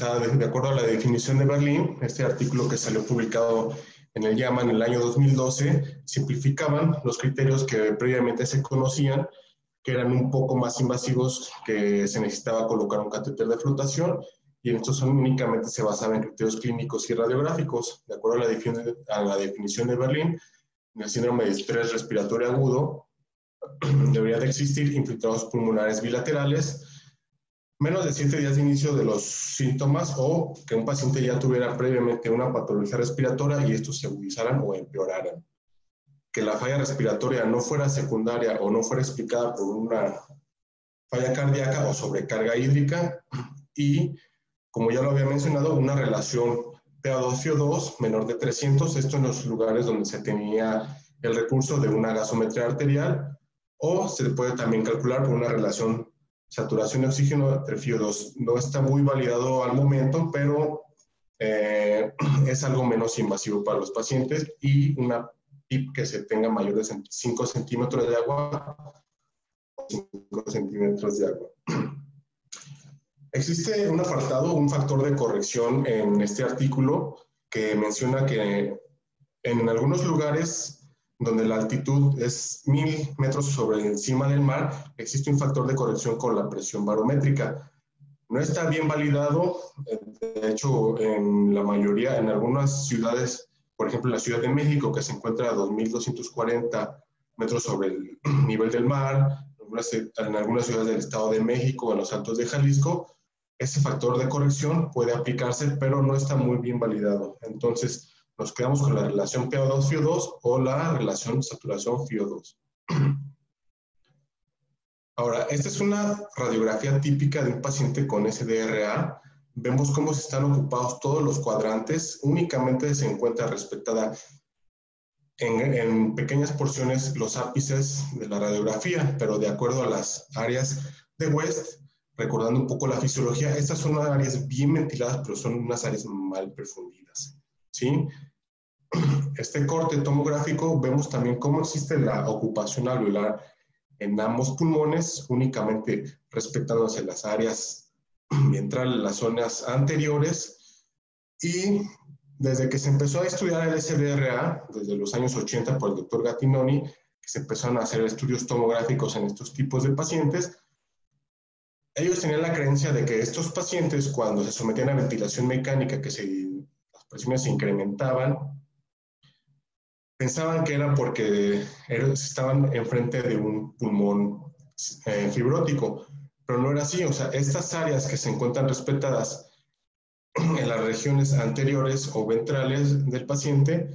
De, acuerdo a la definición de Berlín, este artículo que salió publicado en el YAMA en el año 2012, simplificaban los criterios que previamente se conocían, que eran un poco más invasivos, que se necesitaba colocar un catéter de flotación, y en estos únicamente se basaban en criterios clínicos y radiográficos. De acuerdo a la, definición, a la definición de Berlín, en el síndrome de estrés respiratorio agudo, debería de existir infiltrados pulmonares bilaterales, menos de siete días de inicio de los síntomas o que un paciente ya tuviera previamente una patología respiratoria y estos se agudizaran o empeoraran. Que la falla respiratoria no fuera secundaria o no fuera explicada por una falla cardíaca o sobrecarga hídrica y, como ya lo había mencionado, una relación PA2-FIO2 menor de 300, esto en los lugares donde se tenía el recurso de una gasometría arterial o se puede también calcular por una relación saturación de oxígeno entre FIO2. No está muy validado al momento, pero eh, es algo menos invasivo para los pacientes y una PIP que se tenga mayor de 5 centímetros de agua 5 centímetros de agua. Existe un apartado, un factor de corrección en este artículo que menciona que en algunos lugares donde la altitud es mil metros sobre encima del mar, existe un factor de corrección con la presión barométrica. No está bien validado, de hecho, en la mayoría, en algunas ciudades, por ejemplo, la Ciudad de México, que se encuentra a 2.240 metros sobre el nivel del mar, en algunas ciudades del Estado de México, en los Altos de Jalisco, ese factor de corrección puede aplicarse, pero no está muy bien validado. Entonces, nos quedamos con la relación PO2-FIO2 o la relación saturación-FIO2. Ahora, esta es una radiografía típica de un paciente con SDRA. Vemos cómo se están ocupados todos los cuadrantes. Únicamente se encuentra respetada en, en, pequeñas porciones los ápices de la radiografía, pero de acuerdo a las áreas de West, recordando un poco la fisiología, estas son áreas bien ventiladas, pero son unas áreas mal perfundidas. ¿sí? Este corte tomográfico vemos también cómo existe la ocupación alveolar en ambos pulmones, únicamente respetándose las áreas ventrales, las zonas anteriores. Y desde que se empezó a estudiar el SDRA, desde los años 80 por el doctor Gattinoni, que se empezaron a hacer estudios tomográficos en estos tipos de pacientes, ellos tenían la creencia de que estos pacientes, cuando se sometían a ventilación mecánica, que se, las presiones se incrementaban, pensaban que era porque estaban enfrente de un pulmón eh, fibrótico, pero no era así. O sea, estas áreas que se encuentran respetadas en las regiones anteriores o ventrales del paciente,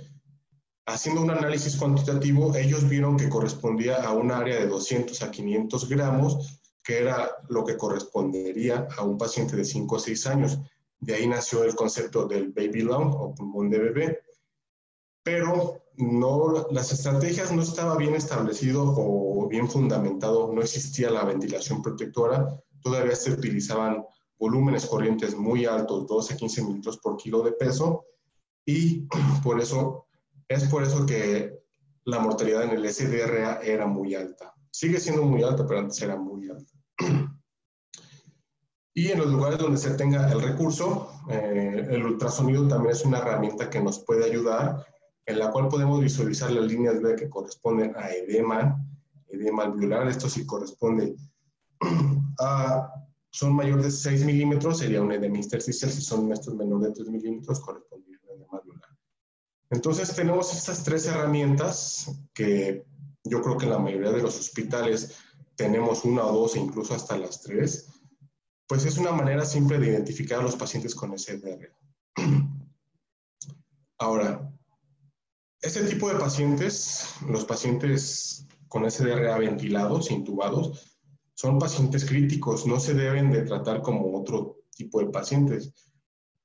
haciendo un análisis cuantitativo, ellos vieron que correspondía a un área de 200 a 500 gramos, que era lo que correspondería a un paciente de 5 o 6 años. De ahí nació el concepto del baby lung o pulmón de bebé. Pero no, las estrategias no estaba bien establecido o bien fundamentado, no existía la ventilación protectora, todavía se utilizaban volúmenes corrientes muy altos, 12 a 15 mililitros por kilo de peso, y por eso, es por eso que la mortalidad en el SDRA era muy alta. Sigue siendo muy alta, pero antes era muy alta. Y en los lugares donde se tenga el recurso, eh, el ultrasonido también es una herramienta que nos puede ayudar en la cual podemos visualizar las líneas B que corresponden a edema, edema alveolar, esto sí corresponde a, son mayores de 6 milímetros, sería un edema intersticial, si son estos menores de 3 milímetros, correspondería a un edema alveolar. Entonces tenemos estas tres herramientas que yo creo que en la mayoría de los hospitales tenemos una o dos e incluso hasta las tres, pues es una manera simple de identificar a los pacientes con SDR. Ahora, este tipo de pacientes, los pacientes con SDRA ventilados, intubados, son pacientes críticos, no se deben de tratar como otro tipo de pacientes.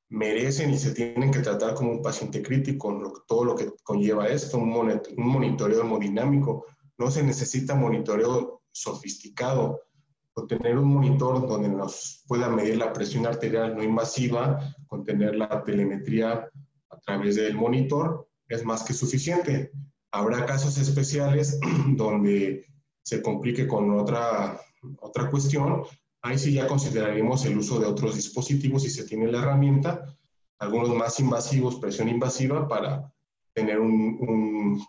Merecen y se tienen que tratar como un paciente crítico, todo lo que conlleva esto, un, monitoreo hemodinámico. No se necesita monitoreo sofisticado, o tener un monitor donde nos pueda medir la presión arterial no invasiva, con tener la telemetría a través del monitor, es más que suficiente. Habrá casos especiales donde se complique con otra, otra cuestión. Ahí sí ya consideraremos el uso de otros dispositivos si se tiene la herramienta, algunos más invasivos, presión invasiva, para tener un, un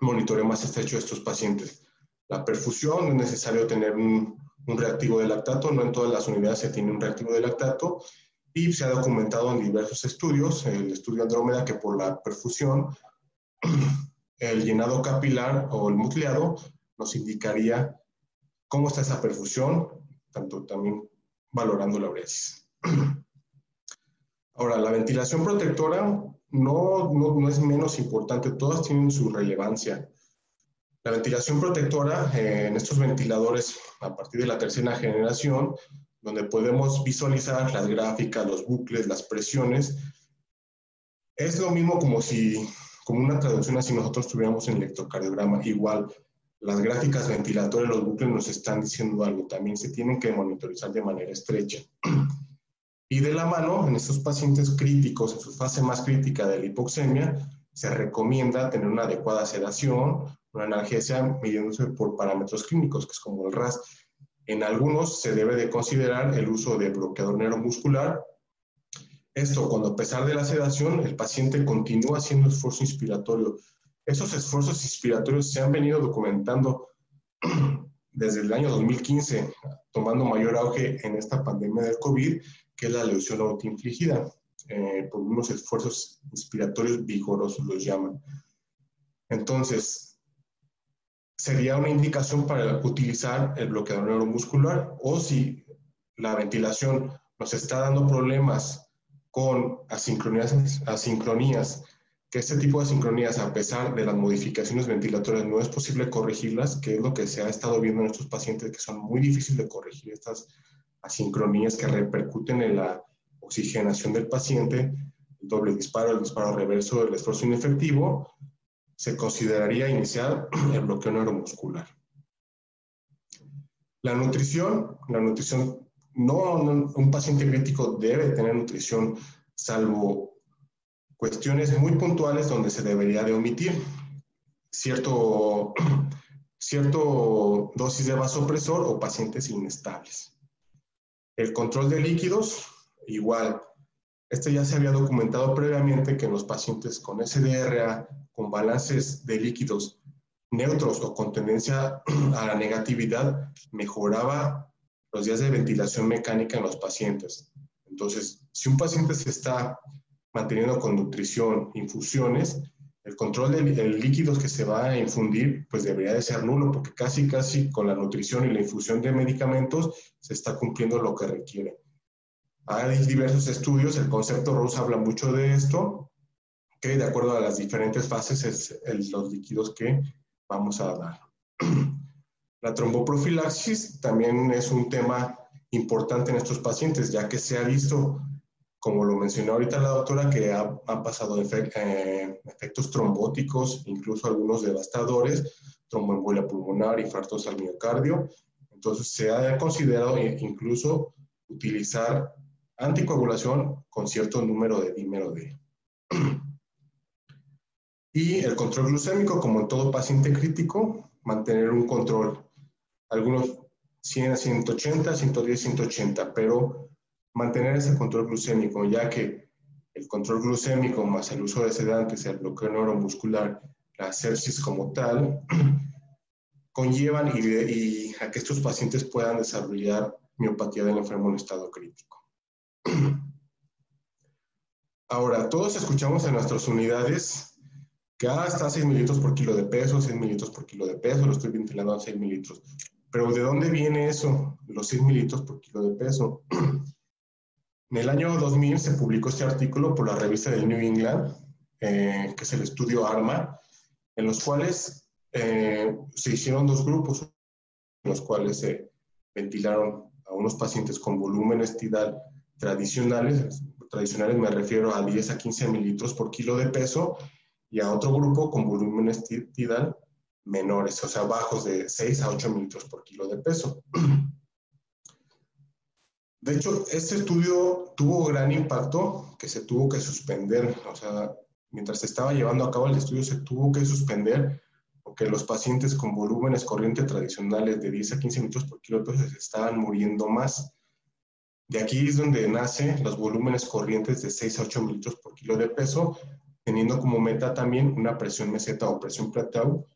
monitoreo más estrecho de estos pacientes. La perfusión, es necesario tener un, un reactivo de lactato, no en todas las unidades se tiene un reactivo de lactato, y se ha documentado en diversos estudios, el estudio Andrómeda, que por la perfusión, el llenado capilar o el nucleado nos indicaría cómo está esa perfusión, tanto también valorando la uresis. Ahora, la ventilación protectora no, no, no, es menos importante, todas tienen su relevancia. La ventilación protectora eh, en estos ventiladores a partir de la tercera generación, donde podemos visualizar las gráficas, los bucles, las presiones, es lo mismo como si, como una traducción así nosotros tuviéramos en electrocardiograma. Igual, las gráficas ventilatorias, los bucles nos están diciendo algo, también se tienen que monitorizar de manera estrecha. Y de la mano, en estos pacientes críticos, en su fase más crítica de la hipoxemia, se recomienda tener una adecuada sedación, una analgesia midiéndose por parámetros clínicos, que es como el RAS. En algunos se debe de considerar el uso de bloqueador neuromuscular. Esto cuando a pesar de la sedación el paciente continúa haciendo esfuerzo inspiratorio. Esos esfuerzos inspiratorios se han venido documentando desde el año 2015, tomando mayor auge en esta pandemia del COVID, que es la lesión autoinfligida, eh, por unos esfuerzos inspiratorios vigorosos los llaman. Entonces, sería una indicación para utilizar el bloqueador neuromuscular o si la ventilación nos está dando problemas con asincronías, asincronías, que este tipo de asincronías, a pesar de las modificaciones ventilatorias, no es posible corregirlas, que es lo que se ha estado viendo en estos pacientes, que son muy difíciles de corregir estas asincronías que repercuten en la oxigenación del paciente, el doble disparo, el disparo reverso, el esfuerzo inefectivo, se consideraría iniciar el bloqueo neuromuscular. La nutrición, la nutrición, no, un paciente crítico debe tener nutrición salvo cuestiones muy puntuales donde se debería de omitir cierto, cierto dosis de vasopresor o pacientes inestables. El control de líquidos, igual. Este ya se había documentado previamente que en los pacientes con SDRA con balances de líquidos neutros o con tendencia a la negatividad mejoraba los días de ventilación mecánica en los pacientes. Entonces, si un paciente se está manteniendo con nutrición, infusiones, el control de, líquidos que se va a infundir, pues debería de ser nulo, porque casi, casi con la nutrición y la infusión de medicamentos se está cumpliendo lo que requiere. Hay diversos estudios, el concepto Rose habla mucho de esto, que de acuerdo a las diferentes fases es los líquidos que vamos a dar. La tromboprofilaxis también es un tema importante en estos pacientes, ya que se ha visto, como lo mencionó ahorita la doctora, que ha, pasado eh, efectos trombóticos, incluso algunos devastadores, tromboembolia pulmonar, infartos al miocardio. Entonces se ha considerado incluso utilizar anticoagulación con cierto número de dímero D. Y el control glucémico, como en todo paciente crítico, mantener un control. Algunos 100 a 180, 110, 180, pero mantener ese control glucémico, ya que el control glucémico más el uso de sedantes, el bloqueo neuromuscular, la sepsis como tal, conllevan y, a que estos pacientes puedan desarrollar miopatía del enfermo en estado crítico. Ahora, todos escuchamos en nuestras unidades que ah, está a 6 mililitros por kilo de peso, 6 mililitros por kilo de peso, lo estoy ventilando a 6 mililitros. Pero ¿de dónde viene eso? Los 6 mililitros por kilo de peso. En el año 2000 se publicó este artículo por la revista del New England, eh, que es el estudio ARMA, en los cuales eh, se hicieron dos grupos, en los cuales se ventilaron a unos pacientes con volúmenes tidal tradicionales, tradicionales me refiero a 10 a 15 mililitros por kilo de peso, y a otro grupo con volúmenes tidal menores, o sea, bajos de 6 a 8 mililitros por kilo de peso. De hecho, este estudio tuvo gran impacto que se tuvo que suspender, o sea, mientras se estaba llevando a cabo el estudio se tuvo que suspender porque los pacientes con volúmenes corriente tradicionales de 10 a 15 mililitros por kilo de peso se estaban muriendo más. De aquí es donde nacen los volúmenes corrientes de 6 a 8 mililitros por kilo de peso, teniendo como meta también una presión meseta o presión plateau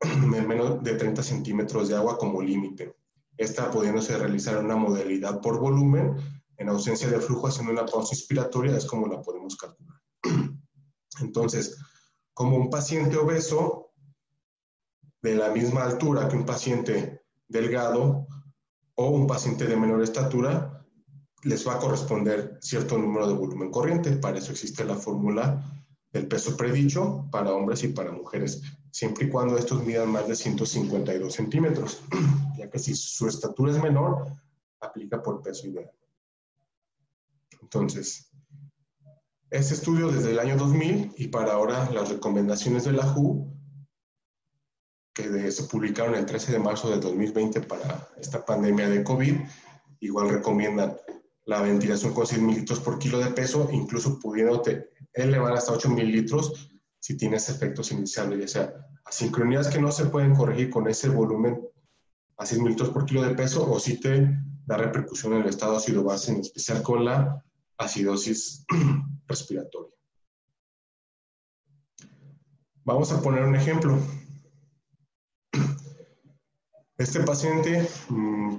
en menos de 30 centímetros de agua como límite. Esta pudiéndose realizar una modalidad por volumen, en ausencia de flujo haciendo una pausa inspiratoria, es como la podemos calcular. Entonces, como un paciente obeso de la misma altura que un paciente delgado o un paciente de menor estatura, les va a corresponder cierto número de volumen corriente. Para eso existe la fórmula del peso predicho para hombres y para mujeres siempre y cuando estos midan más de 152 centímetros, ya que si su estatura es menor, aplica por peso ideal. Entonces, este estudio desde el año 2000 y para ahora las recomendaciones de la WHO, que se publicaron el 13 de marzo de 2020 para esta pandemia de COVID, igual recomiendan la ventilación con 100 mililitros por kilo de peso, incluso pudiendo elevar hasta 8 mililitros si tienes efectos iniciales, ya sea asincronías que no se pueden corregir con ese volumen a 6 mililitros por kilo de peso o si te da repercusión en el estado ácido base, en especial con la acidosis respiratoria. Vamos a poner un ejemplo. Este paciente mm,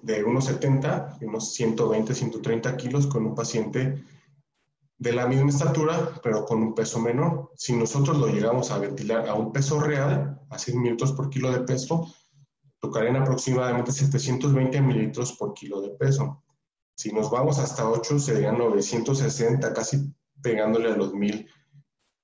de unos 70, unos 120, 130 kilos, con un paciente de la misma estatura, pero con un peso menor. Si nosotros lo llegamos a ventilar a un peso real, a 100 minutos por kilo de peso, tocarían aproximadamente 720 mililitros por kilo de peso. Si nos vamos hasta 8, serían 960, casi pegándole a los 1000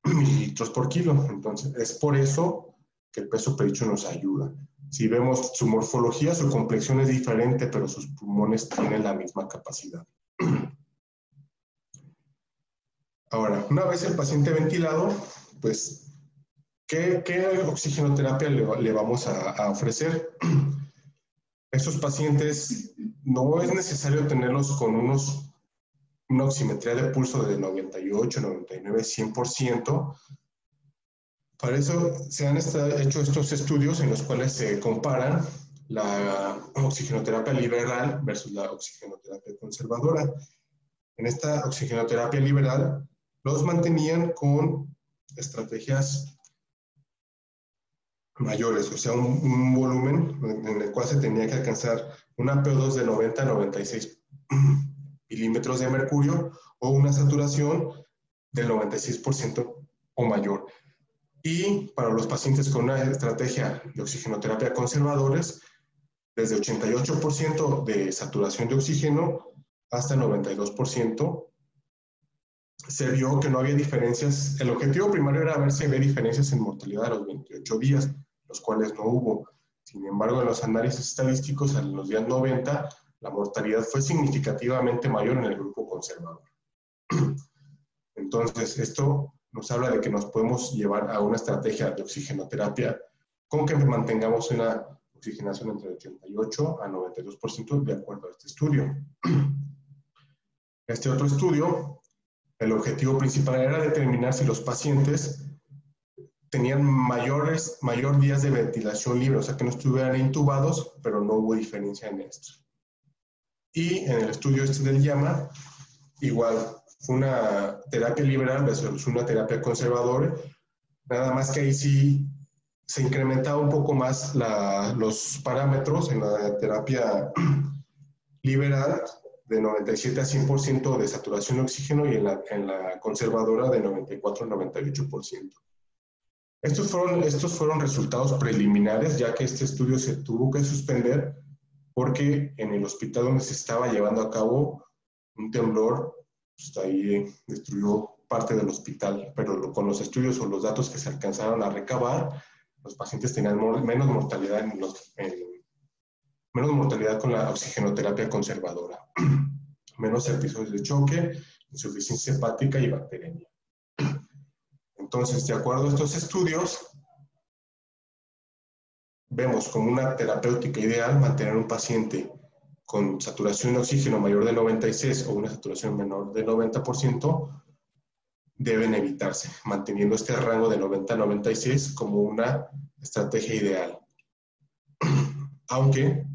mililitros por kilo. Entonces, es por eso que el peso predicho nos ayuda. Si vemos su morfología, su complexión es diferente, pero sus pulmones tienen la misma capacidad. Ahora, una vez el paciente ventilado, pues, ¿qué, oxigenoterapia le, vamos a, ofrecer? Estos pacientes no es necesario tenerlos con unos, una oximetría de pulso de 98, 99, 100%. Para eso se han hecho estos estudios en los cuales se comparan la oxigenoterapia liberal versus la oxigenoterapia conservadora. En esta oxigenoterapia liberal los mantenían con estrategias mayores, o sea, un, volumen en el cual se tenía que alcanzar una PO2 de 90 a 96 milímetros de mercurio o una saturación del 96% o mayor. Y para los pacientes con una estrategia de oxigenoterapia conservadores, desde 88% de saturación de oxígeno hasta 92% se vio que no había diferencias. El objetivo primario era ver si había diferencias en mortalidad a los 28 días, los cuales no hubo. Sin embargo, en los análisis estadísticos, en los días 90, la mortalidad fue significativamente mayor en el grupo conservador. Entonces, esto nos habla de que nos podemos llevar a una estrategia de oxigenoterapia con que mantengamos una oxigenación entre 88 a 92% de acuerdo a este estudio. Este otro estudio el objetivo principal era determinar si los pacientes tenían mayores, mayor días de ventilación libre, o sea, que no estuvieran intubados, pero no hubo diferencia en esto. Y en el estudio este del llama, igual, fue una terapia liberal versus una terapia conservadora, nada más que ahí sí se incrementaba un poco más los parámetros en la terapia liberal de 97 a 100% de saturación de oxígeno y en la, en la conservadora de 94 a 98%. Estos fueron, estos fueron resultados preliminares, ya que este estudio se tuvo que suspender porque en el hospital donde se estaba llevando a cabo un temblor, pues ahí destruyó parte del hospital, pero con los estudios o los datos que se alcanzaron a recabar, los pacientes tenían menos mortalidad en menos mortalidad con la oxigenoterapia conservadora, menos episodios de choque, insuficiencia hepática y bacteremia. Entonces, de acuerdo a estos estudios, vemos como una terapéutica ideal mantener un paciente con saturación de oxígeno mayor de 96 o una saturación menor del 90%, deben evitarse, manteniendo este rango de 90 a 96 como una estrategia ideal. Aunque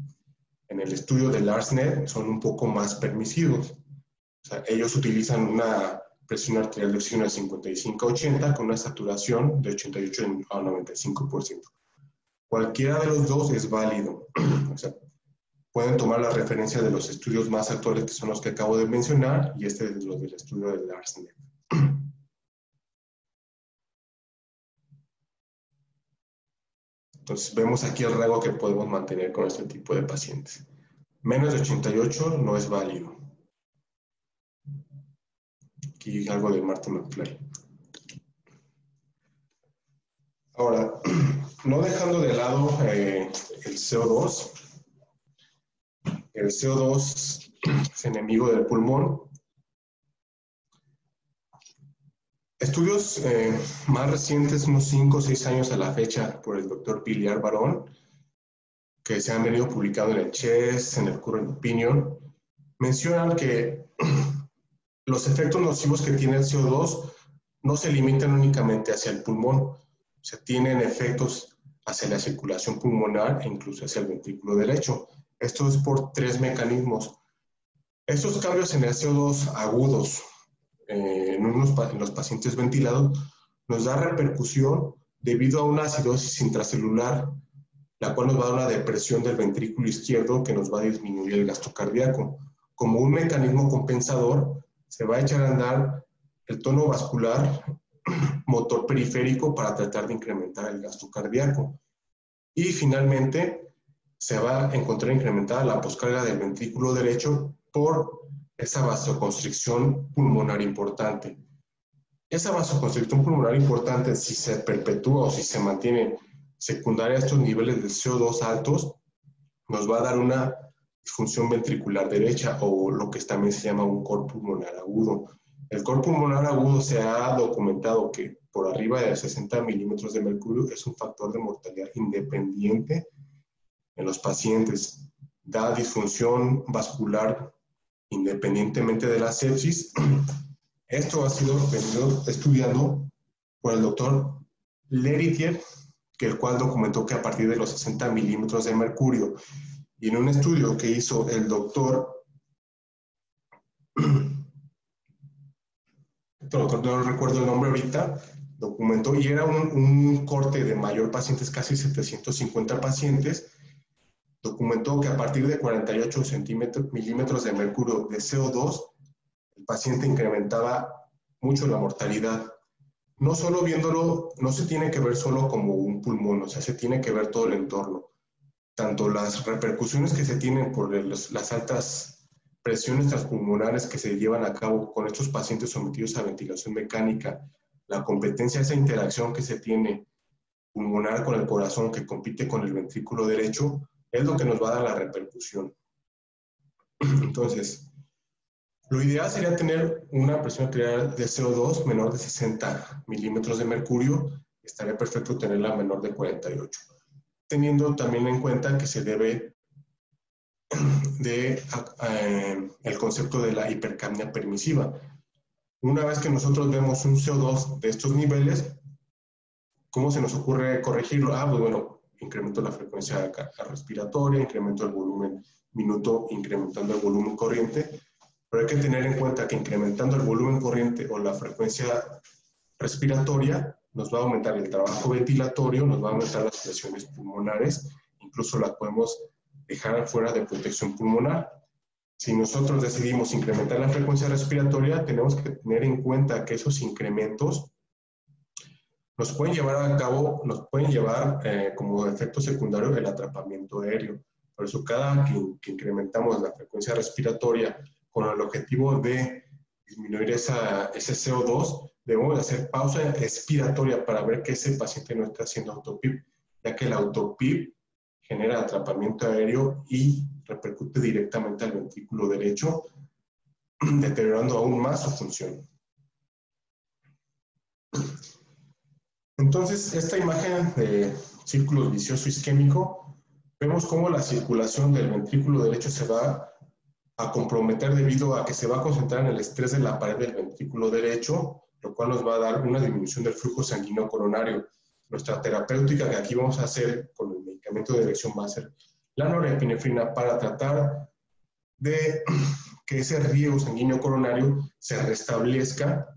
en el estudio del ARSNET son un poco más permisivos. Ellos utilizan una presión arterial de oxígeno de 55 a 80 con una saturación de 88 a 95%. Cualquiera de los dos es válido. O sea, pueden tomar la referencia de los estudios más actuales que son los que acabo de mencionar y este es los del estudio del ARSNET. Entonces vemos aquí el rango que podemos mantener con este tipo de pacientes. Menos de 88 no es válido. Aquí algo de Martin McFly. Ahora, no dejando de lado eh, el CO2, el CO2 es enemigo del pulmón. Estudios eh, más recientes, unos 5 o 6 años a la fecha, por el doctor Piliar Barón, que se han venido publicando en el CHES, en el Current Opinion, mencionan que los efectos nocivos que tiene el CO2 no se limitan únicamente hacia el pulmón, se tienen efectos hacia la circulación pulmonar e incluso hacia el ventrículo derecho. Esto es por tres mecanismos. Estos cambios en el CO2 agudos eh, en, en los pacientes ventilados nos da repercusión debido a una acidosis intracelular, la cual nos va a dar una depresión del ventrículo izquierdo que nos va a disminuir el gasto cardíaco. Como un mecanismo compensador, se va a echar a andar el tono vascular motor periférico para tratar de incrementar el gasto cardíaco. Y finalmente se va a encontrar incrementada la poscarga del ventrículo derecho por esa vasoconstricción pulmonar importante. Esa vasoconstricción pulmonar importante, si se perpetúa o si se mantiene secundaria a estos niveles de CO2 altos, nos va a dar una disfunción ventricular derecha o lo que también se llama un cor pulmonar agudo. El cor pulmonar agudo se ha documentado que por arriba de 60 milímetros de mercurio es un factor de mortalidad independiente en los pacientes. Da disfunción vascular independientemente de la sepsis. Esto ha sido estudiado por el doctor Leritier, que el cual documentó que a partir de los 60 milímetros de mercurio y en un estudio que hizo el doctor no recuerdo el nombre ahorita, documentó y era un, corte de mayor pacientes, casi 750 pacientes, documentó que a partir de 48 centímetros, milímetros de mercurio de CO2, el paciente incrementaba mucho la mortalidad. No solo viéndolo, no se tiene que ver solo como un pulmón, o sea, se tiene que ver todo el entorno. Tanto las repercusiones que se tienen por las altas presiones transpulmonares que se llevan a cabo con estos pacientes sometidos a ventilación mecánica, la competencia, esa interacción que se tiene pulmonar con el corazón que compite con el ventrículo derecho, es lo que nos va a dar la repercusión. Entonces, lo ideal sería tener una presión arterial de CO2 menor de 60 milímetros de mercurio, estaría perfecto tenerla menor de 48, teniendo también en cuenta que se debe de eh, el concepto de la hipercapnia permisiva. Una vez que nosotros vemos un CO2 de estos niveles, ¿cómo se nos ocurre corregirlo? Ah, pues bueno, incremento la frecuencia respiratoria, incremento el volumen minuto, incrementando el volumen corriente, pero hay que tener en cuenta que incrementando el volumen corriente o la frecuencia respiratoria nos va a aumentar el trabajo ventilatorio, nos va a aumentar las presiones pulmonares, incluso las podemos dejar fuera de protección pulmonar. Si nosotros decidimos incrementar la frecuencia respiratoria, tenemos que tener en cuenta que esos incrementos nos pueden llevar a cabo, nos pueden llevar eh, como efecto secundario el atrapamiento aéreo. Por eso cada que, incrementamos la frecuencia respiratoria con el objetivo de disminuir esa, ese CO2, debemos hacer pausa expiratoria para ver que ese paciente no está haciendo autopip, ya que el autopip genera atrapamiento aéreo y repercute directamente al ventrículo derecho, deteriorando aún más su función. Entonces, esta imagen de círculo vicioso isquémico, vemos cómo la circulación del ventrículo derecho se va a comprometer debido a que se va a concentrar en el estrés de la pared del ventrículo derecho, lo cual nos va a dar una disminución del flujo sanguíneo coronario. Nuestra terapéutica que aquí vamos a hacer con el medicamento de elección va a la norepinefrina para tratar de que ese riego sanguíneo coronario se restablezca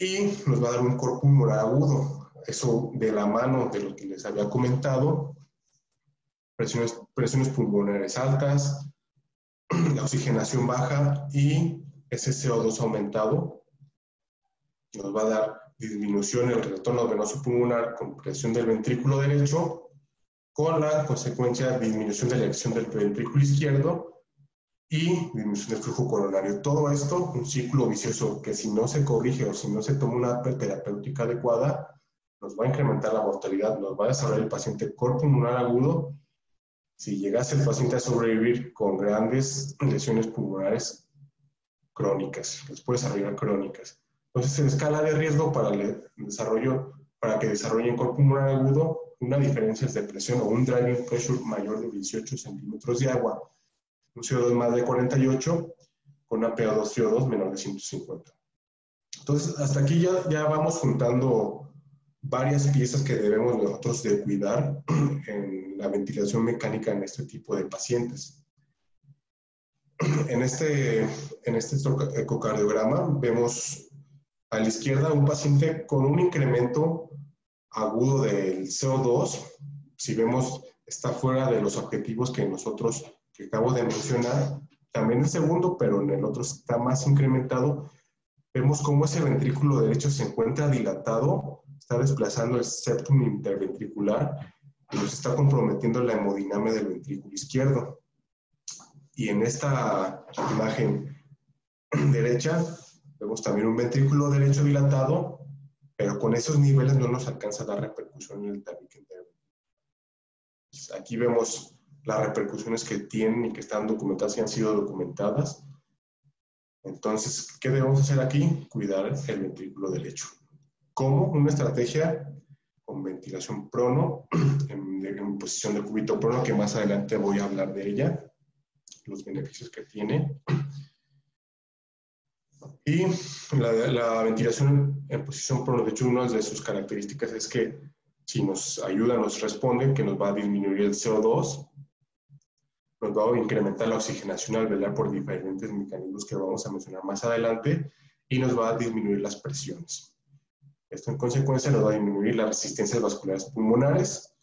y nos va a dar un corpo pulmonar agudo. Eso de la mano de lo que les había comentado, presiones, presiones pulmonares altas, la oxigenación baja y ese CO2 aumentado nos va a dar disminución en el retorno venoso pulmonar con presión del ventrículo derecho, con la consecuencia de disminución de la acción del ventrículo izquierdo y disminución del flujo coronario. Todo esto, un ciclo vicioso que si no se corrige o si no se toma una terapéutica adecuada, nos va a incrementar la mortalidad, nos va a desarrollar el paciente corpo pulmonar agudo. Si llegase el paciente a sobrevivir con grandes lesiones pulmonares crónicas, les puede desarrollar crónicas. Entonces, en escala de riesgo para el desarrollo, para que desarrollen corpo pulmonar agudo, una diferencia de presión o un driving pressure mayor de 18 centímetros de agua, un CO2 más de 48, con una PO2-CO2 menor de 150. Entonces, hasta aquí ya, ya vamos juntando varias piezas que debemos nosotros de cuidar en la ventilación mecánica en este tipo de pacientes. En este, en este ecocardiograma vemos a la izquierda un paciente con un incremento agudo del CO2. Si vemos, está fuera de los objetivos que nosotros, que acabo de mencionar. También el segundo, pero en el otro está más incrementado. Vemos cómo ese ventrículo derecho se encuentra dilatado, está desplazando el septum interventricular y nos está comprometiendo la hemodinamia del ventrículo izquierdo. Y en esta imagen derecha Vemos también un ventrículo derecho dilatado, pero con esos niveles no nos alcanza la repercusión en el tabique interno. Aquí vemos las repercusiones que tienen y que están documentadas y han sido documentadas. Entonces, ¿qué debemos hacer aquí? Cuidar el ventrículo derecho. ¿Cómo? Una estrategia con ventilación prono, en, en, posición de cúbito prono, que más adelante voy a hablar de ella, los beneficios que tiene. Y la, ventilación en posición prono, de hecho, una de sus características es que si nos ayuda, nos responde, que nos va a disminuir el CO2, nos va a incrementar la oxigenación al velar por diferentes mecanismos que vamos a mencionar más adelante y nos va a disminuir las presiones. Esto en consecuencia nos va a disminuir las resistencias vasculares pulmonares.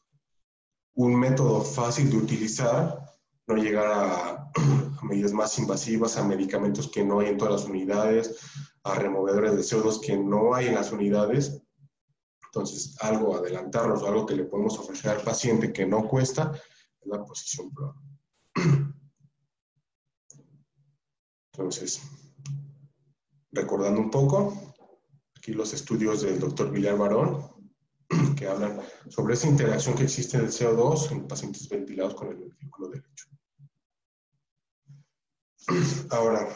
Un método fácil de utilizar, no llegar a medidas más invasivas, a medicamentos que no hay en todas las unidades, a removedores de CO2 que no hay en las unidades. Entonces, algo adelantarnos, algo que le podemos ofrecer al paciente que no cuesta, es la posición prono. Entonces, recordando un poco, aquí los estudios del doctor Villar Barón, que hablan sobre esa interacción que existe del CO2 en pacientes ventilados con el ventrículo derecho. Ahora,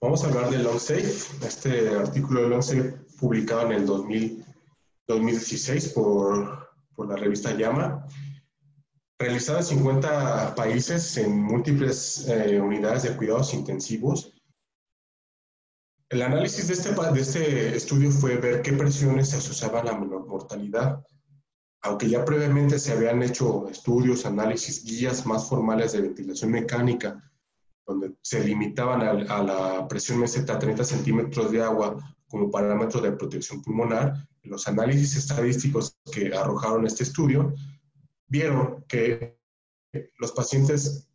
vamos a hablar del LongSafe. Este artículo de LongSafe publicado en el 2016 por, por la revista Llama, realizado en 50 países en múltiples eh, unidades de cuidados intensivos. El análisis de este, de este estudio fue ver qué presiones se asociaban a la menor mortalidad. Aunque ya previamente se habían hecho estudios, análisis, guías más formales de ventilación mecánica donde se limitaban a, la presión meseta a 30 centímetros de agua como parámetro de protección pulmonar, los análisis estadísticos que arrojaron este estudio vieron que los pacientes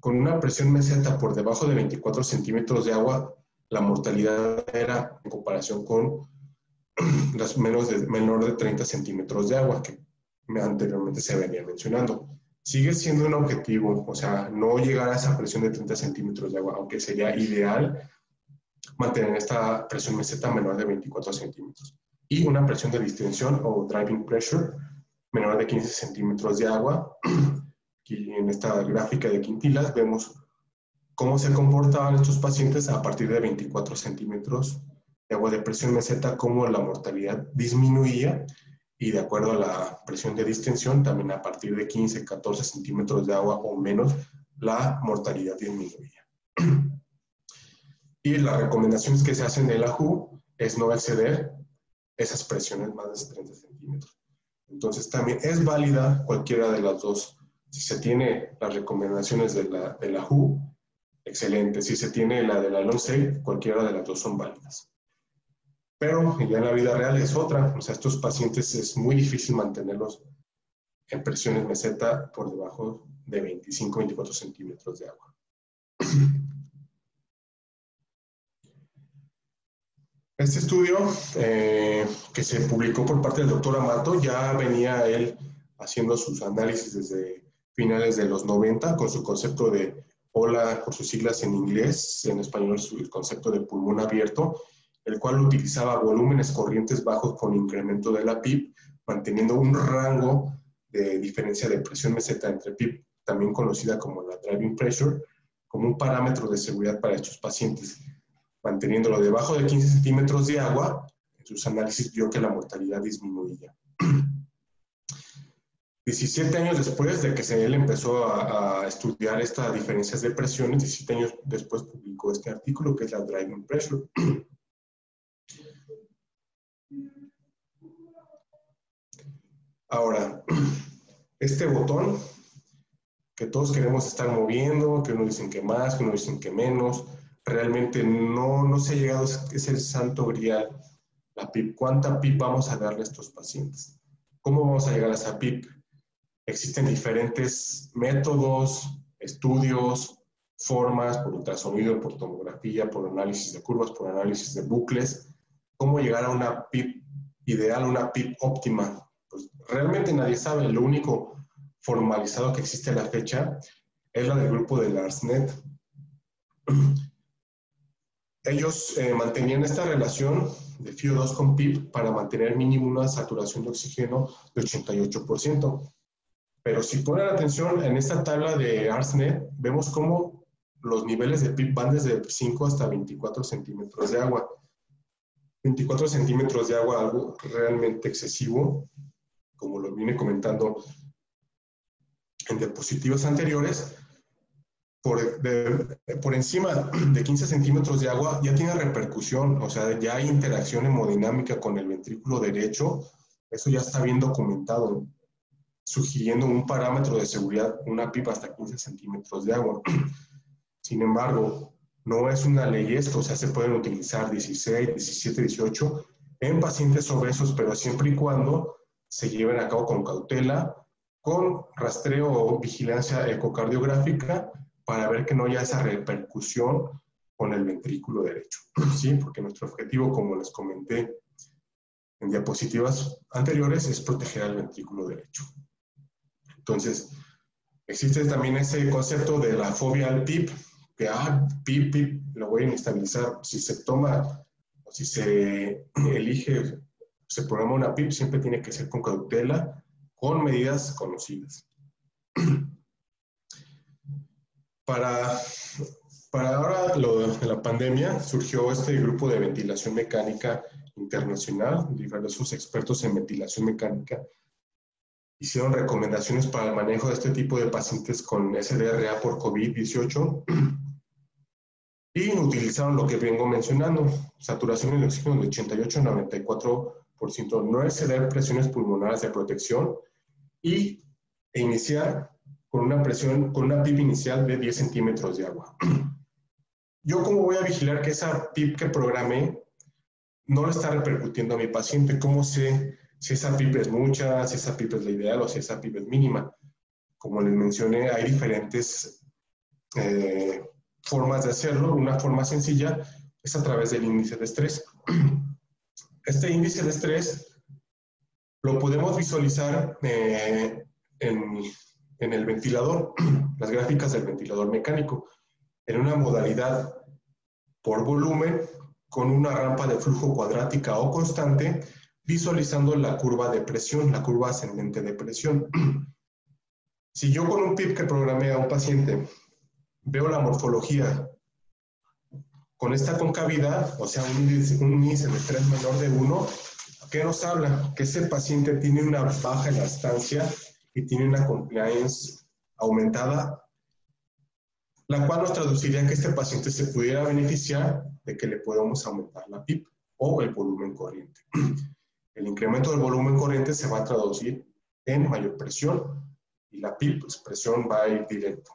con una presión meseta por debajo de 24 centímetros de agua, la mortalidad era en comparación con las menos de, menor de 30 centímetros de agua que anteriormente se venía mencionando sigue siendo un objetivo, o sea, no llegar a esa presión de 30 centímetros de agua, aunque sería ideal mantener esta presión meseta menor de 24 centímetros. Y una presión de distensión o driving pressure menor de 15 centímetros de agua. Aquí en esta gráfica de quintilas vemos cómo se comportaban estos pacientes a partir de 24 centímetros de agua de presión meseta, cómo la mortalidad disminuía y de acuerdo a la presión de distensión, también a partir de 15, 14 centímetros de agua o menos, la mortalidad disminuía. Y las recomendaciones que se hacen de la JU es no exceder esas presiones más de 30 centímetros. Entonces también es válida cualquiera de las dos. Si se tiene las recomendaciones de la, de la WHO, excelente. Si se tiene la de la LONSEI, cualquiera de las dos son válidas. Pero ya en la vida real es otra. O sea, estos pacientes es muy difícil mantenerlos en presiones meseta por debajo de 25-24 centímetros de agua. Este estudio eh, que se publicó por parte del doctor Amato ya venía él haciendo sus análisis desde finales de los 90 con su concepto de OLA por sus siglas en inglés, en español el concepto de pulmón abierto, el cual utilizaba volúmenes corrientes bajos con incremento de la PIP, manteniendo un rango de diferencia de presión meseta entre PIP, también conocida como la driving pressure, como un parámetro de seguridad para estos pacientes manteniéndolo debajo de 15 centímetros de agua, en sus análisis vio que la mortalidad disminuía. 17 años después de que él empezó a, estudiar estas diferencias de presiones, 17 años después publicó este artículo que es la driving pressure. Ahora, este botón que todos queremos estar moviendo, que uno dicen que más, que uno dicen que menos, realmente no, no se ha llegado, es el santo grial, la PIP. ¿Cuánta PIP vamos a darle a estos pacientes? ¿Cómo vamos a llegar a esa PIP? Existen diferentes métodos, estudios, formas, por ultrasonido, por tomografía, por análisis de curvas, por análisis de bucles. ¿Cómo llegar a una PIP ideal, una PIP óptima? Pues realmente nadie sabe. Lo único formalizado que existe a la fecha es la del grupo de LARSNET ellos eh, mantenían esta relación de FIO2 con PIB para mantener mínimo una saturación de oxígeno de 88%. Pero si ponen atención en esta tabla de ARSNET, vemos cómo los niveles de PIB van desde 5 hasta 24 centímetros de agua. 24 centímetros de agua, algo realmente excesivo, como lo vine comentando en diapositivas anteriores, por, por, encima de 15 centímetros de agua ya tiene repercusión, o sea, ya hay interacción hemodinámica con el ventrículo derecho, eso ya está bien documentado, sugiriendo un parámetro de seguridad, una pipa hasta 15 centímetros de agua. Sin embargo, no es una ley esto, o sea, se pueden utilizar 16, 17, 18 en pacientes obesos, pero siempre y cuando se lleven a cabo con cautela, con rastreo o vigilancia ecocardiográfica para ver que no haya esa repercusión con el ventrículo derecho, ¿sí? Porque nuestro objetivo, como les comenté en diapositivas anteriores, es proteger al ventrículo derecho. Entonces, existe también ese concepto de la fobia al PIP, que, ah, PIP, PIP, lo voy a inestabilizar. Si se toma, o si se elige, se programa una PIP, siempre tiene que ser con cautela, con medidas conocidas. Para, para ahora, lo de la pandemia, surgió este grupo de ventilación mecánica internacional, diversos expertos en ventilación mecánica hicieron recomendaciones para el manejo de este tipo de pacientes con SDRA por COVID-18 y utilizaron lo que vengo mencionando, saturación de oxígeno de 88 a 94%, no exceder presiones pulmonares de protección y e iniciar con una presión, con una PIP inicial de 10 centímetros de agua. Yo cómo voy a vigilar que esa PIP que programé no le está repercutiendo a mi paciente, cómo sé si esa PIP es mucha, si esa PIP es la ideal o si esa PIP es mínima. Como les mencioné, hay diferentes eh, formas de hacerlo. Una forma sencilla es a través del índice de estrés. Este índice de estrés lo podemos visualizar eh, en en el ventilador, las gráficas del ventilador mecánico, en una modalidad por volumen con una rampa de flujo cuadrática o constante visualizando la curva de presión, la curva ascendente de presión. Si yo con un PIP que programé a un paciente veo la morfología con esta concavidad, o sea, un índice, de estrés menor de 1, ¿qué nos habla? Que ese paciente tiene una baja elastancia y tiene una compliance aumentada, la cual nos traduciría que este paciente se pudiera beneficiar de que le podamos aumentar la PIP o el volumen corriente. El incremento del volumen corriente se va a traducir en mayor presión y la PIP, pues presión va a ir directo.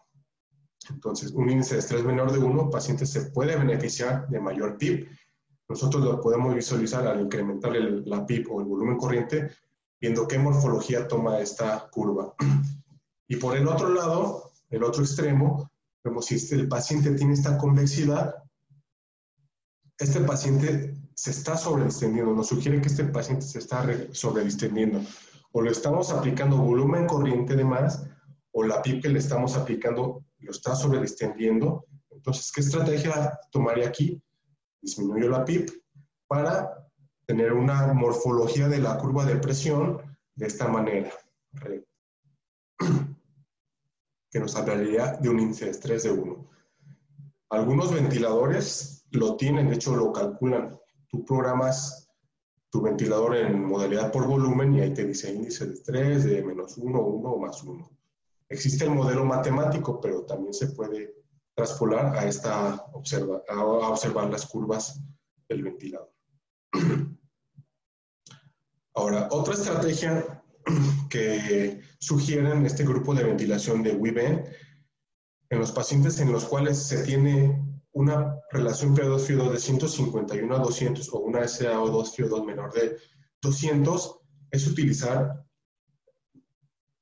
Entonces, un índice de estrés menor de 1, paciente se puede beneficiar de mayor PIP. Nosotros lo podemos visualizar al incrementar la PIP o el volumen corriente, viendo qué morfología toma esta curva. Y por el otro lado, el otro extremo, vemos si este, el paciente tiene esta convexidad, este paciente se está sobredistendiendo, nos sugiere que este paciente se está sobredistendiendo. O le estamos aplicando volumen corriente de más, o la PIP que le estamos aplicando lo está sobredistendiendo. Entonces, ¿qué estrategia tomaría aquí? Disminuyo la PIP para tener una morfología de la curva de presión de esta manera, que nos hablaría de un índice de estrés de 1. Algunos ventiladores lo tienen, de hecho lo calculan tú programas tu ventilador en modalidad por volumen y ahí te dice índice de estrés de menos 1, 1 o más 1. Existe el modelo matemático, pero también se puede traspolar a, esta observa, a observar las curvas del ventilador. Ahora, otra estrategia que sugieren este grupo de ventilación de WIBEN en los pacientes en los cuales se tiene una relación PO2-FIO2 de 151 a 200 o una SAO2-FIO2 menor de 200 es utilizar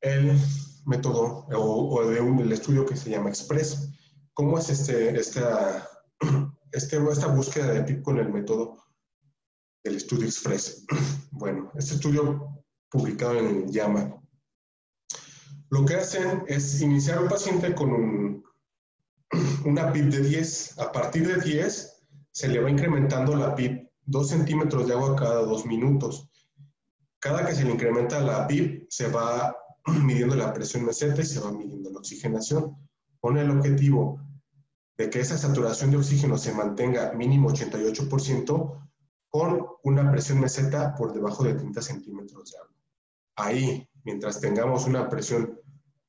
el método o, el estudio que se llama EXPRESS. ¿Cómo es este, esta, este, esta búsqueda de PIP con el método del estudio EXPRESS? Bueno, este estudio publicado en JAMA, lo que hacen es iniciar un paciente con un una PIB de 10. A partir de 10 se le va incrementando la PIB 2 centímetros de agua cada 2 minutos. Cada que se le incrementa la PIB se va midiendo la presión meseta y se va midiendo la oxigenación. Pone el objetivo de que esa saturación de oxígeno se mantenga mínimo 88% con una presión meseta por debajo de 30 centímetros de agua. Ahí, mientras tengamos una presión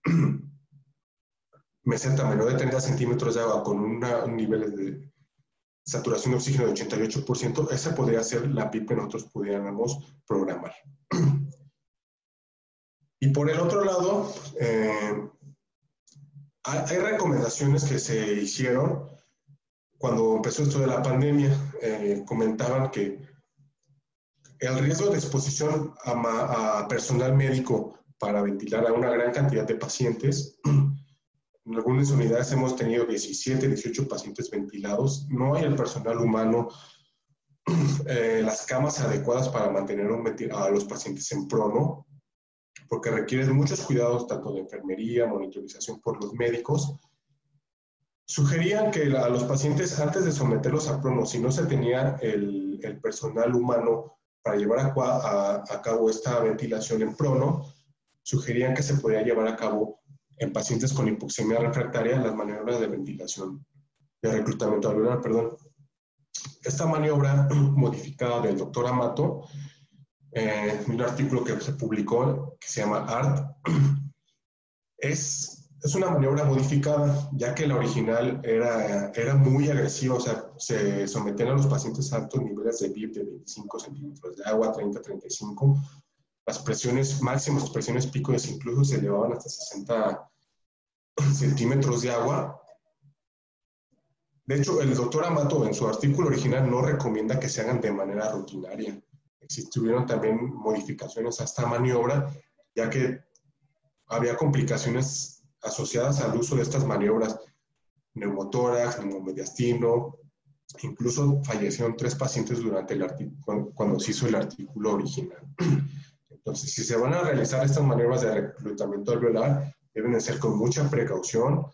meseta menor de 30 centímetros de agua con un nivel de saturación de oxígeno de 88%, esa podría ser la PIP que nosotros pudiéramos programar. Y por el otro lado, eh, hay recomendaciones que se hicieron cuando empezó esto de la pandemia. Eh, comentaban que el riesgo de exposición a personal médico para ventilar a una gran cantidad de pacientes en algunas unidades hemos tenido 17, 18 pacientes ventilados. No hay el personal humano, eh, las camas adecuadas para mantener a los pacientes en prono, porque requieren muchos cuidados, tanto de enfermería, monitorización por los médicos. Sugerían que a los pacientes, antes de someterlos a prono, si no se tenía el, el personal humano para llevar a, cabo esta ventilación en prono, sugerían que se podía llevar a cabo en pacientes con hipoxemia refractaria las maniobras de ventilación, de reclutamiento alveolar, perdón. Esta maniobra modificada del doctor Amato, eh, un artículo que se publicó que se llama ART, es, es una maniobra modificada, ya que la original era, era muy agresiva, o sea, se sometían a los pacientes a altos niveles de VIP de 25 centímetros de agua, 30, 35, las presiones máximas, presiones picos incluso se elevaban hasta 60 centímetros de agua. De hecho, el doctor Amato en su artículo original no recomienda que se hagan de manera rutinaria. Existieron también modificaciones a esta maniobra, ya que había complicaciones asociadas al uso de estas maniobras, neumotórax, neumomediastino, incluso fallecieron tres pacientes durante el artículo, cuando se hizo el artículo original. Entonces, si se van a realizar estas maniobras de reclutamiento alveolar, deben de ser con mucha precaución.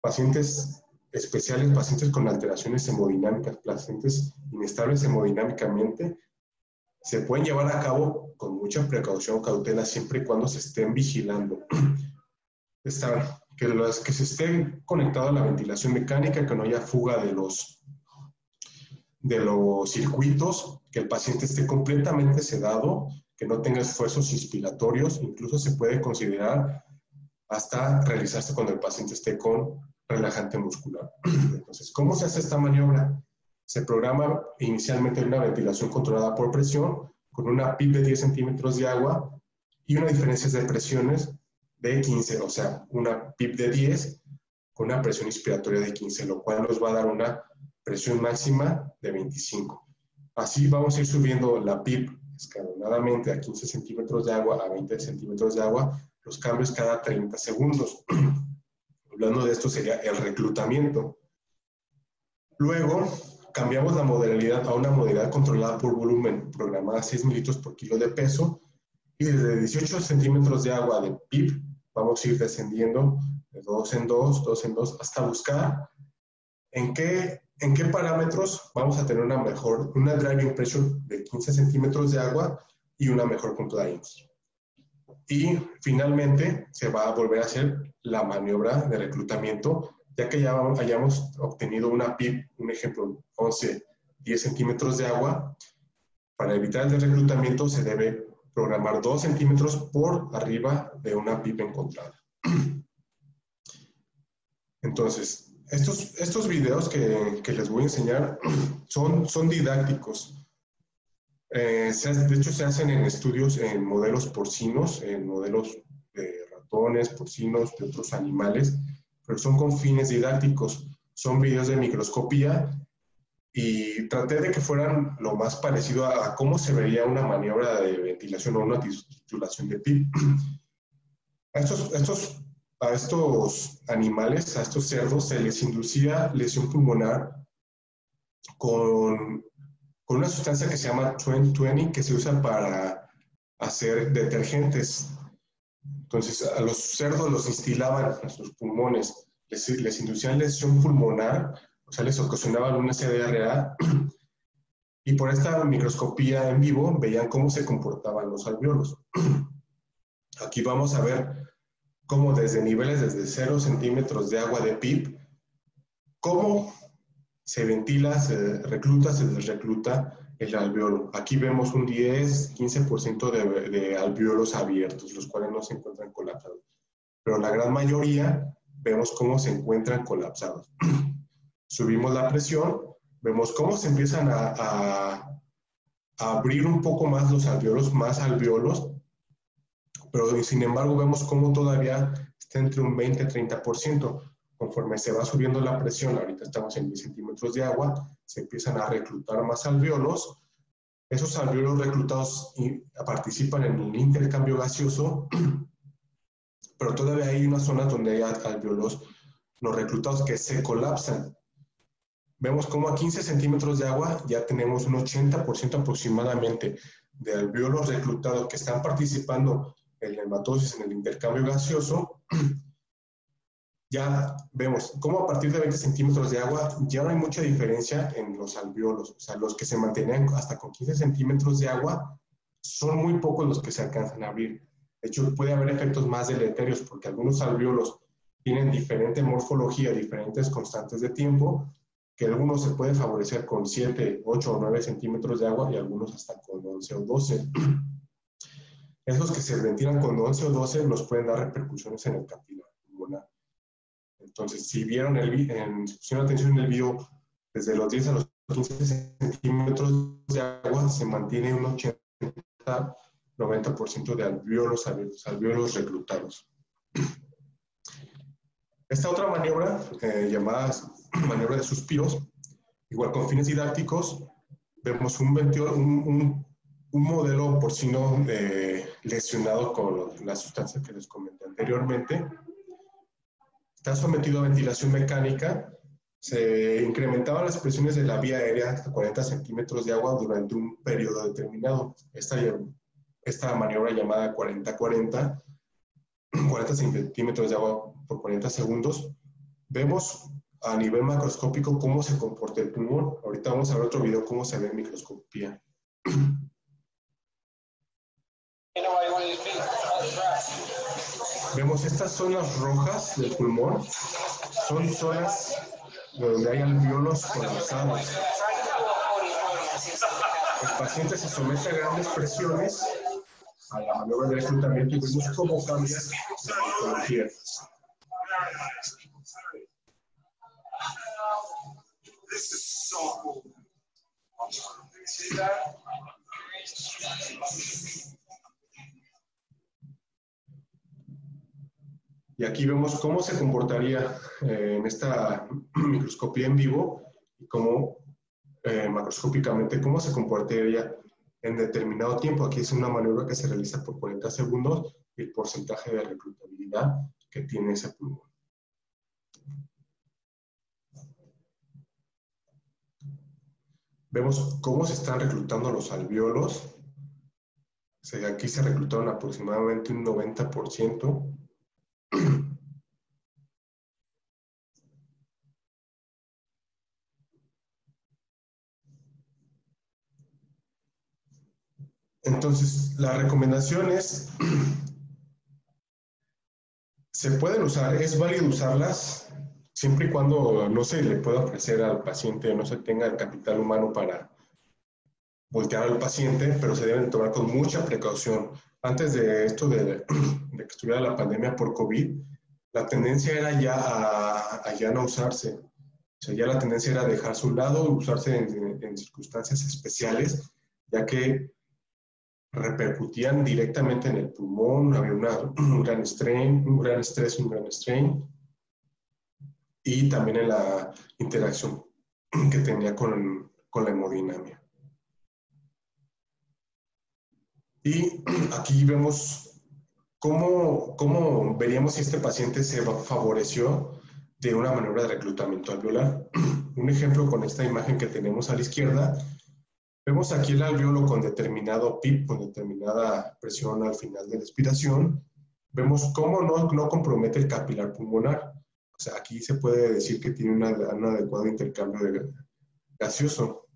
Pacientes especiales, pacientes con alteraciones hemodinámicas, pacientes inestables hemodinámicamente, se pueden llevar a cabo con mucha precaución, cautela, siempre y cuando se estén vigilando. Está, que, los, que se estén conectados a la ventilación mecánica, que no haya fuga de los, de los circuitos, que el paciente esté completamente sedado, que no tenga esfuerzos inspiratorios, incluso se puede considerar hasta realizarse cuando el paciente esté con relajante muscular. Entonces, ¿cómo se hace esta maniobra? Se programa inicialmente una ventilación controlada por presión con una PIP de 10 centímetros de agua y una diferencia de presiones de 15, o sea, una PIP de 10 con una presión inspiratoria de 15, lo cual nos va a dar una presión máxima de 25. Así vamos a ir subiendo la PIP escalonadamente a 15 centímetros de agua, a 20 centímetros de agua, los cambios cada 30 segundos. Hablando de esto sería el reclutamiento. Luego, cambiamos la modalidad a una modalidad controlada por volumen, programada a 6 mililitros por kilo de peso, y desde 18 centímetros de agua de PIP vamos a ir descendiendo de 2 en 2, 2 en 2, hasta buscar en qué, en qué parámetros vamos a tener una mejor, una driving pressure de 15 centímetros de agua y una mejor compliance. Y finalmente se va a volver a hacer la maniobra de reclutamiento, ya que ya hayamos obtenido una PIP, un ejemplo, 11, 10 centímetros de agua. Para evitar el reclutamiento se debe programar 2 centímetros por arriba de una PIP encontrada. Entonces, estos, estos videos que, que les voy a enseñar son, son didácticos eh, de hecho, se hacen en estudios en modelos porcinos, en modelos de ratones, porcinos, de otros animales, pero son con fines didácticos. Son videos de microscopía y traté de que fueran lo más parecido a, cómo se vería una maniobra de ventilación o una titulación de PIP. A estos, estos, a estos animales, a estos cerdos, se les inducía lesión pulmonar con con una sustancia que se llama 2020 que se usa para hacer detergentes. Entonces, a los cerdos los instilaban en sus pulmones, les, les inducían lesión pulmonar, o sea, les ocasionaban una CDRA, y por esta microscopía en vivo veían cómo se comportaban los alveolos. Aquí vamos a ver cómo desde niveles desde 0 centímetros de agua de PIP, cómo se ventila, se recluta, se desrecluta el alveolo. Aquí vemos un 10, 15% de, de alveolos abiertos, los cuales no se encuentran colapsados. Pero la gran mayoría vemos cómo se encuentran colapsados. Subimos la presión, vemos cómo se empiezan a, a, abrir un poco más los alveolos, más alveolos, pero sin embargo vemos cómo todavía está entre un 20-30% conforme se va subiendo la presión, ahorita estamos en 10 centímetros de agua, se empiezan a reclutar más alveolos. Esos alveolos reclutados participan en un intercambio gaseoso, pero todavía hay unas zonas donde hay alveolos no reclutados que se colapsan. Vemos como a 15 centímetros de agua ya tenemos un 80% aproximadamente de alveolos reclutados que están participando en la hematosis, en el intercambio gaseoso, ya vemos cómo a partir de 20 centímetros de agua ya no hay mucha diferencia en los alveolos. O sea, los que se mantenían hasta con 15 centímetros de agua son muy pocos los que se alcanzan a abrir. De hecho, puede haber efectos más deleterios porque algunos alveolos tienen diferente morfología, diferentes constantes de tiempo, que algunos se pueden favorecer con 7, 8 o 9 centímetros de agua y algunos hasta con 11 o 12. Esos que se ventilan con 11 o 12 nos pueden dar repercusiones en el capilar pulmonar. Entonces, si vieron el en, pusieron atención en el video, desde los 10 a los 15 centímetros de agua se mantiene un 80-90% de alveolos abiertos, alveolos reclutados. Esta otra maniobra, eh, llamada maniobra de suspiros, igual con fines didácticos, vemos un, modelo porcino eh, lesionado con la sustancia que les comenté anteriormente, está sometido a ventilación mecánica, se incrementaban las presiones de la vía aérea hasta 40 centímetros de agua durante un periodo determinado. Esta, esta maniobra llamada 40-40, 40 centímetros de agua por 40 segundos, vemos a nivel macroscópico cómo se comporta el pulmón. Ahorita vamos a ver otro video cómo se ve en microscopía. Vemos estas zonas rojas del pulmón, son zonas donde hay alveolos colapsados. El paciente se somete a grandes presiones a la maniobra de y vemos cómo cambia la Y aquí vemos cómo se comportaría eh, en esta microscopía en vivo y cómo eh, macroscópicamente cómo se comportaría en determinado tiempo. Aquí es una maniobra que se realiza por 40 segundos y el porcentaje de reclutabilidad que tiene ese pulmón. Vemos cómo se están reclutando los alveolos. aquí se reclutaron aproximadamente un 90%. Entonces, las recomendaciones se pueden usar, es válido usarlas siempre y cuando no se le pueda ofrecer al paciente, no se tenga el capital humano para voltear al paciente, pero se deben tomar con mucha precaución. Antes de esto de, que estuviera la pandemia por COVID, la tendencia era ya a, ya no usarse. O sea, ya la tendencia era dejarse un lado, usarse en circunstancias especiales, ya que repercutían directamente en el pulmón, había un gran strain, un gran estrés, un gran strain, y también en la interacción que tenía con, con la hemodinamia. Y aquí vemos cómo, cómo veríamos si este paciente se favoreció de una maniobra de reclutamiento alveolar. Un ejemplo con esta imagen que tenemos a la izquierda Vemos aquí el alveolo con determinado PIP, con determinada presión al final de la expiración. Vemos cómo no, no compromete el capilar pulmonar. O sea, aquí se puede decir que tiene un adecuado intercambio de gaseoso.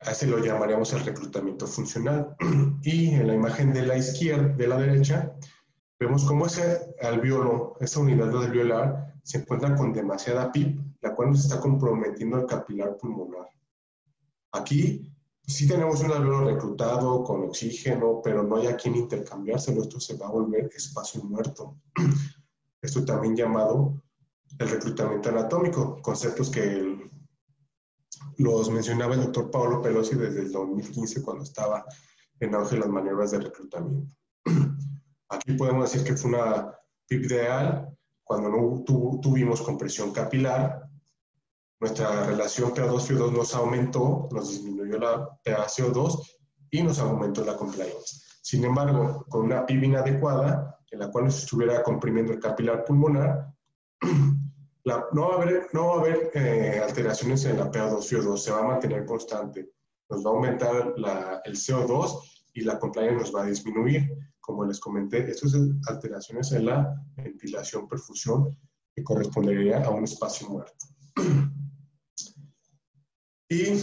A ese lo llamaríamos el reclutamiento funcional. Y en la imagen de la izquierda, de la derecha, vemos cómo ese alveolo, esa unidad alveolar, se encuentra con demasiada PIP, la cual nos está comprometiendo el capilar pulmonar. Aquí sí tenemos un alveolo reclutado con oxígeno, pero no hay a quien intercambiárselo. Esto se va a volver espacio muerto. Esto también llamado el reclutamiento anatómico, conceptos que los mencionaba el doctor Pablo Pelosi desde el 2015 cuando estaba en auge las maniobras de reclutamiento. Aquí podemos decir que fue una PIP ideal cuando no tuvimos compresión capilar, nuestra relación PA2-CO2 nos aumentó, nos disminuyó la PaCO2 y nos aumentó la compliance. Sin embargo, con una PIB inadecuada, en la cual nos estuviera comprimiendo el capilar pulmonar, no va a haber, no va a haber eh, alteraciones en la PA2-CO2, se va a mantener constante. Nos va a aumentar el CO2 y la compliance nos va a disminuir. Como les comenté, estas alteraciones en la ventilación-perfusión que correspondería a un espacio muerto. Y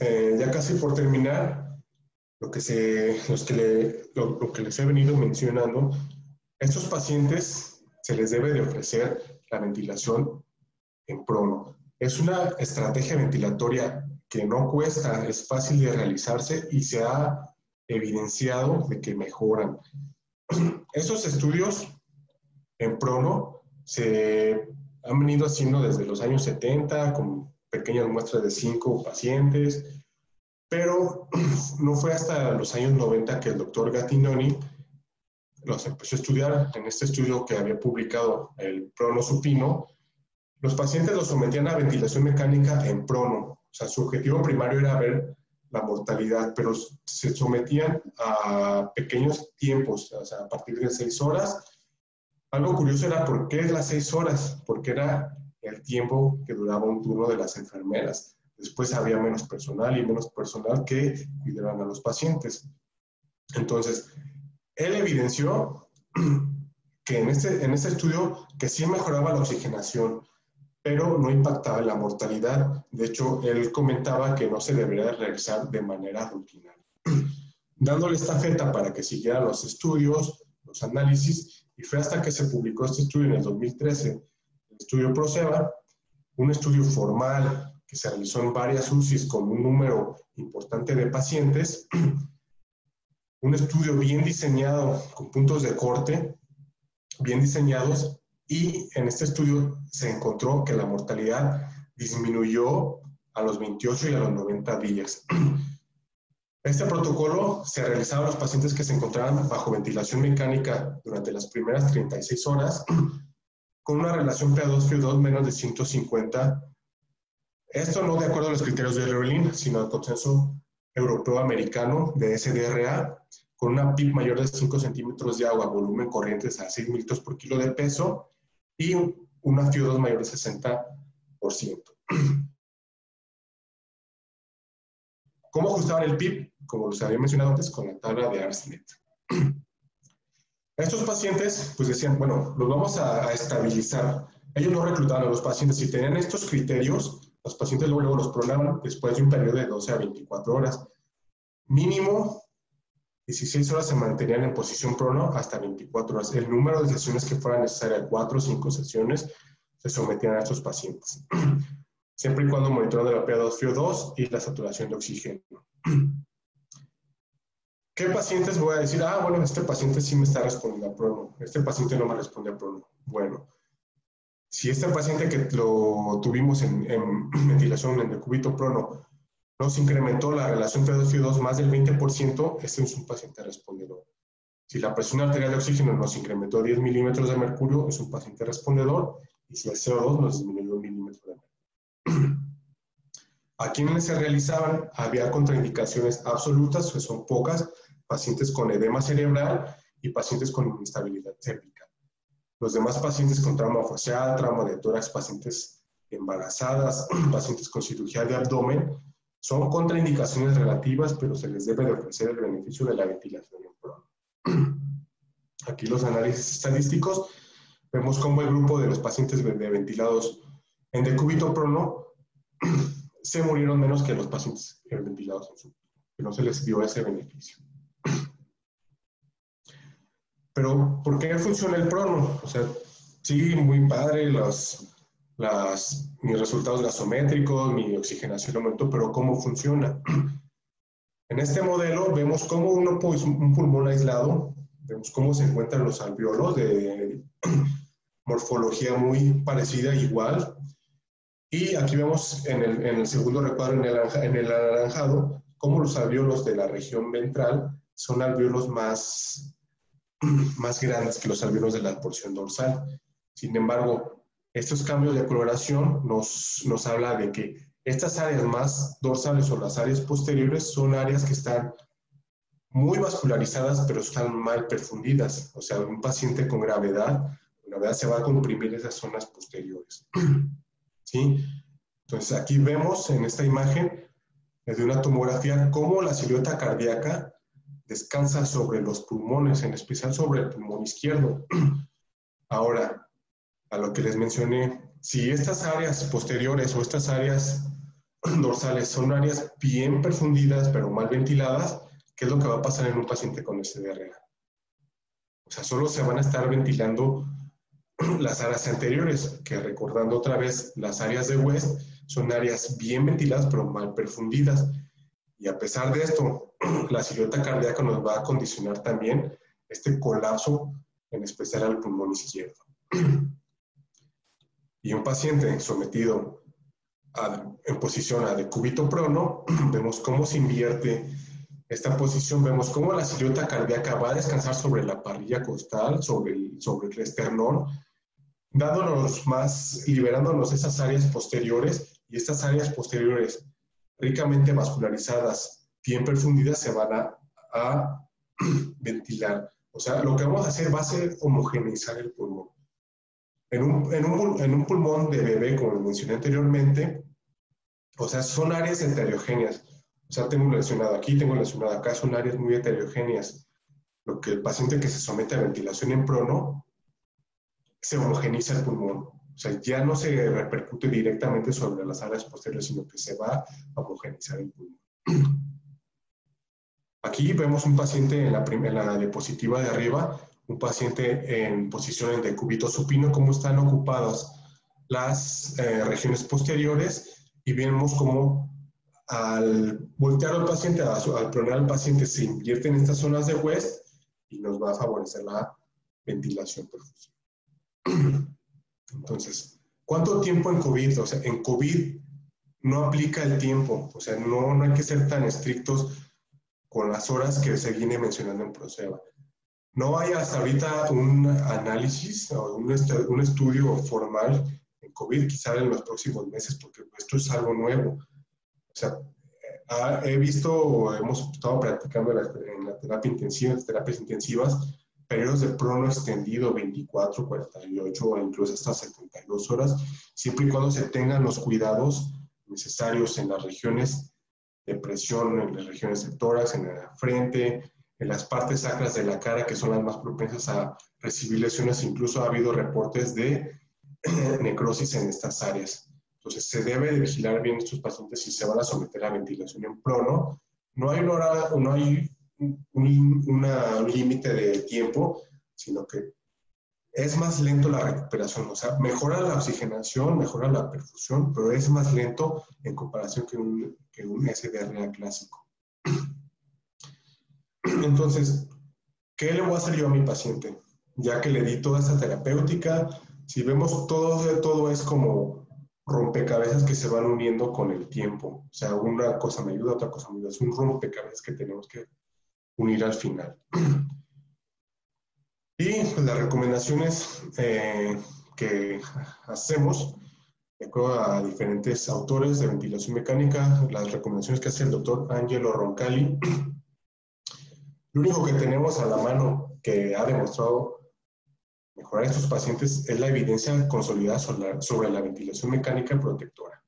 eh, ya casi por terminar, lo que, se, los que lo, que les he venido mencionando, estos pacientes se les debe de ofrecer la ventilación en prono. Es una estrategia ventilatoria que no cuesta, es fácil de realizarse y se ha evidenciado de que mejoran. Estos estudios en prono se han venido haciendo desde los años 70 con pequeñas muestras de cinco pacientes, pero no fue hasta los años 90 que el doctor Gattinoni los empezó a estudiar. En este estudio que había publicado el prono supino, los pacientes los sometían a ventilación mecánica en prono. O sea, su objetivo primario era ver la mortalidad, pero se sometían a pequeños tiempos, o sea, a partir de seis horas. Algo curioso era por qué las seis horas, porque era el tiempo que duraba un turno de las enfermeras. Después había menos personal y menos personal que cuidaban a los pacientes. Entonces, él evidenció que en este, en este estudio que sí mejoraba la oxigenación, pero no impactaba en la mortalidad. De hecho, él comentaba que no se debería realizar de manera rutinaria. Dándole esta feta para que siguiera los estudios, los análisis y fue hasta que se publicó este estudio en el 2013, el estudio ProSeba, un estudio formal que se realizó en varias UCIs con un número importante de pacientes, un estudio bien diseñado con puntos de corte, bien diseñados, y en este estudio se encontró que la mortalidad disminuyó a los 28 y a los 90 días. Este protocolo se realizaba a los pacientes que se encontraban bajo ventilación mecánica durante las primeras 36 horas con una relación PA2-FIO2 menos de 150. Esto no de acuerdo a los criterios de Berlín, sino al consenso europeo-americano de SDRA, con una PIB mayor de 5 centímetros de agua, volumen corrientes a 6 litros por kilo de peso y una FIO2 mayor de 60%. ¿Cómo ajustaban el PIB? Como les había mencionado antes, con la tabla de ARSNET. Estos pacientes, pues decían, bueno, los vamos a, estabilizar. Ellos no reclutaban a los pacientes. Si tenían estos criterios, los pacientes luego los programaban después de un periodo de 12 a 24 horas. Mínimo 16 horas se mantenían en posición prono hasta 24 horas. El número de sesiones que fueran necesarias, 4 o 5 sesiones, se sometían a estos pacientes siempre y cuando monitorando la PA2-FIO2 y la saturación de oxígeno. ¿Qué pacientes voy a decir? Ah, bueno, este paciente sí me está respondiendo a prono, este paciente no me responde a prono. Bueno, si este paciente que lo tuvimos en, ventilación en decúbito prono nos incrementó la relación PA2-FIO2 más del 20%, este es un paciente respondedor. Si la presión arterial de oxígeno nos incrementó 10 milímetros de mercurio, es un paciente respondedor, y si el CO2 nos disminuyó un milímetro de mercurio. A quienes se realizaban había contraindicaciones absolutas, que son pocas, pacientes con edema cerebral y pacientes con inestabilidad séptica. Los demás pacientes con trauma facial, trauma de tórax, pacientes embarazadas, pacientes con cirugía de abdomen, son contraindicaciones relativas, pero se les debe de ofrecer el beneficio de la ventilación en Aquí los análisis estadísticos, vemos cómo el grupo de los pacientes de ventilados en decúbito prono se murieron menos que los pacientes ventilados en su que no se les dio ese beneficio. Pero, ¿por qué funciona el prono? O sea, sí, muy padre los, las, mis resultados gasométricos, mi oxigenación aumentó, pero ¿cómo funciona? En este modelo vemos cómo uno, pues, un pulmón aislado, vemos cómo se encuentran los alveolos de morfología muy parecida, igual, y aquí vemos en el, en el segundo recuadro, en el, en el anaranjado, cómo los alveolos de la región ventral son alveolos más, más grandes que los alveolos de la porción dorsal. Sin embargo, estos cambios de coloración nos, nos habla de que estas áreas más dorsales o las áreas posteriores son áreas que están muy vascularizadas, pero están mal perfundidas. O sea, un paciente con gravedad, gravedad se va a comprimir esas zonas posteriores. ¿sí? Entonces aquí vemos en esta imagen de una tomografía cómo la silueta cardíaca descansa sobre los pulmones, en especial sobre el pulmón izquierdo. Ahora, a lo que les mencioné, si estas áreas posteriores o estas áreas dorsales son áreas bien perfundidas pero mal ventiladas, ¿qué es lo que va a pasar en un paciente con SDRA? O sea, solo se van a estar ventilando las áreas anteriores, que recordando otra vez, las áreas de West son áreas bien ventiladas pero mal perfundidas. Y a pesar de esto, la silueta cardíaca nos va a condicionar también este colapso, en especial al pulmón izquierdo. Y un paciente sometido en posición a decúbito prono, vemos cómo se invierte esta posición, vemos cómo la silueta cardíaca va a descansar sobre la parrilla costal, sobre el, sobre el esternón, dándonos más, liberándonos esas áreas posteriores y estas áreas posteriores ricamente vascularizadas, bien perfundidas, se van a, a ventilar. O sea, lo que vamos a hacer va a ser homogeneizar el pulmón. En un, en, un, en un, pulmón de bebé, como mencioné anteriormente, o sea, son áreas heterogéneas. O sea, tengo lesionado aquí, tengo lesionado acá, son áreas muy heterogéneas. Lo que el paciente que se somete a ventilación en prono se homogeniza el pulmón. O sea, ya no se repercute directamente sobre las áreas posteriores, sino que se va a homogenizar el pulmón. Aquí vemos un paciente en la, en la diapositiva de arriba, un paciente en posición en decúbito supino, cómo están ocupadas las eh, regiones posteriores y vemos cómo al voltear al paciente, al pronar al paciente, se invierten estas zonas de West y nos va a favorecer la ventilación perfusión. Entonces, ¿cuánto tiempo en COVID? O sea, en COVID no aplica el tiempo, o sea, no, no hay que ser tan estrictos con las horas que se viene mencionando en Proceba. No hay hasta ahorita un análisis o un, un estudio formal en COVID, quizá en los próximos meses, porque esto es algo nuevo. O sea, he visto, hemos estado practicando en la terapia intensiva, las terapias intensivas, periodos de prono extendido 24, 48 o incluso hasta 72 horas, siempre y cuando se tengan los cuidados necesarios en las regiones de presión, en las regiones de tórax, en la frente, en las partes sacras de la cara, que son las más propensas a recibir lesiones. Incluso ha habido reportes de necrosis en estas áreas. Entonces, se debe de vigilar bien estos pacientes si se van a someter a ventilación en prono. No hay, no hay un límite de tiempo, sino que es más lento la recuperación, o sea, mejora la oxigenación, mejora la perfusión, pero es más lento en comparación que un, que un SDRA clásico. Entonces, ¿qué le voy a hacer a mi paciente? Ya que le di toda esta terapéutica, si vemos todo, todo es como rompecabezas que se van uniendo con el tiempo. O sea, una cosa me ayuda, otra cosa me ayuda. Es un rompecabezas que tenemos que unir al final. Y pues, las recomendaciones eh, que hacemos, de acuerdo a diferentes autores de ventilación mecánica, las recomendaciones que hace el doctor Angelo Roncalli, lo único que tenemos a la mano que ha demostrado mejorar estos pacientes es la evidencia consolidada sobre la ventilación mecánica protectora.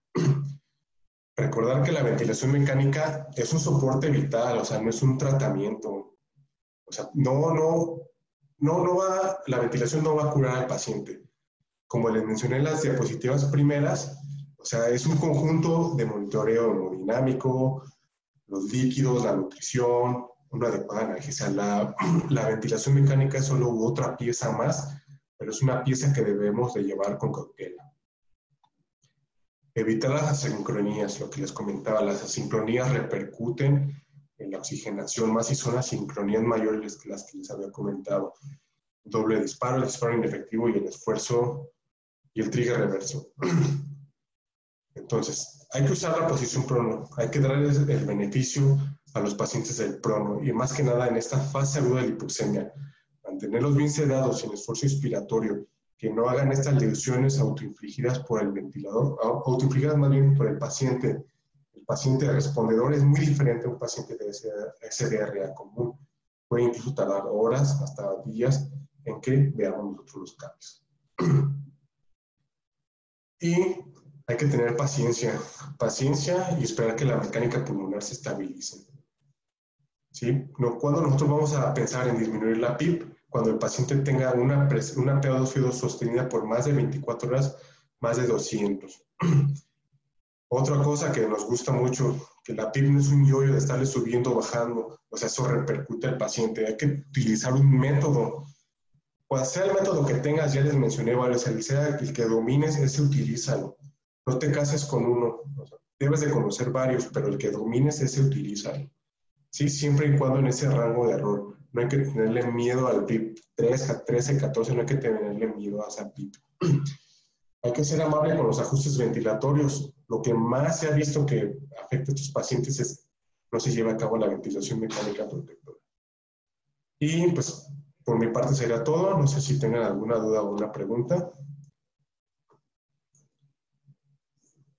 Recordar que la ventilación mecánica es un soporte vital, o sea, no es un tratamiento. O sea, no, no, no, no va, la ventilación no va a curar al paciente. Como les mencioné en las diapositivas primeras, o sea, es un conjunto de monitoreo hemodinámico, los líquidos, la nutrición, una adecuada analgesia. La, la ventilación mecánica es solo otra pieza más, pero es una pieza que debemos de llevar con cautela. Evitar las asincronías, lo que les comentaba, las asincronías repercuten oxigenación, más si son asincronías mayores las que les había comentado. Doble disparo, el disparo inefectivo y el esfuerzo y el trigger reverso. Entonces, hay que usar la posición prono, hay que darles el beneficio a los pacientes del prono y más que nada en esta fase aguda de hipoxemia, mantenerlos bien sedados sin esfuerzo inspiratorio que no hagan estas lesiones autoinfligidas por el ventilador, autoinfligidas más bien por el paciente. Paciente respondedor es muy diferente a un paciente de SDRA común. Puede incluso tardar horas, hasta días, en que veamos nosotros los cambios. Y hay que tener paciencia, paciencia y esperar que la mecánica pulmonar se estabilice. ¿Sí? No, cuando nosotros vamos a pensar en disminuir la PIP, cuando el paciente tenga una, una PaO2 sostenida por más de 24 horas, más de 200. Otra cosa que nos gusta mucho, que la PIB no es un yoyo de estarle subiendo, bajando, o sea, eso repercute al paciente. Hay que utilizar un método. Cual sea el método que tengas, ya les mencioné varios, el, sea el que domines, ese utilízalo. No te cases con uno. debes de conocer varios, pero el que domines, ese utilízalo. Sí, siempre y cuando en ese rango de error no hay que tenerle miedo al PIB 3, 13, 14, no hay que tenerle miedo a esa PIB. Hay que ser amable con los ajustes ventilatorios. Lo que más se ha visto que afecta a estos pacientes es no se lleva a cabo la ventilación mecánica protectora. Y pues por mi parte sería todo. No sé si tengan alguna duda o una pregunta.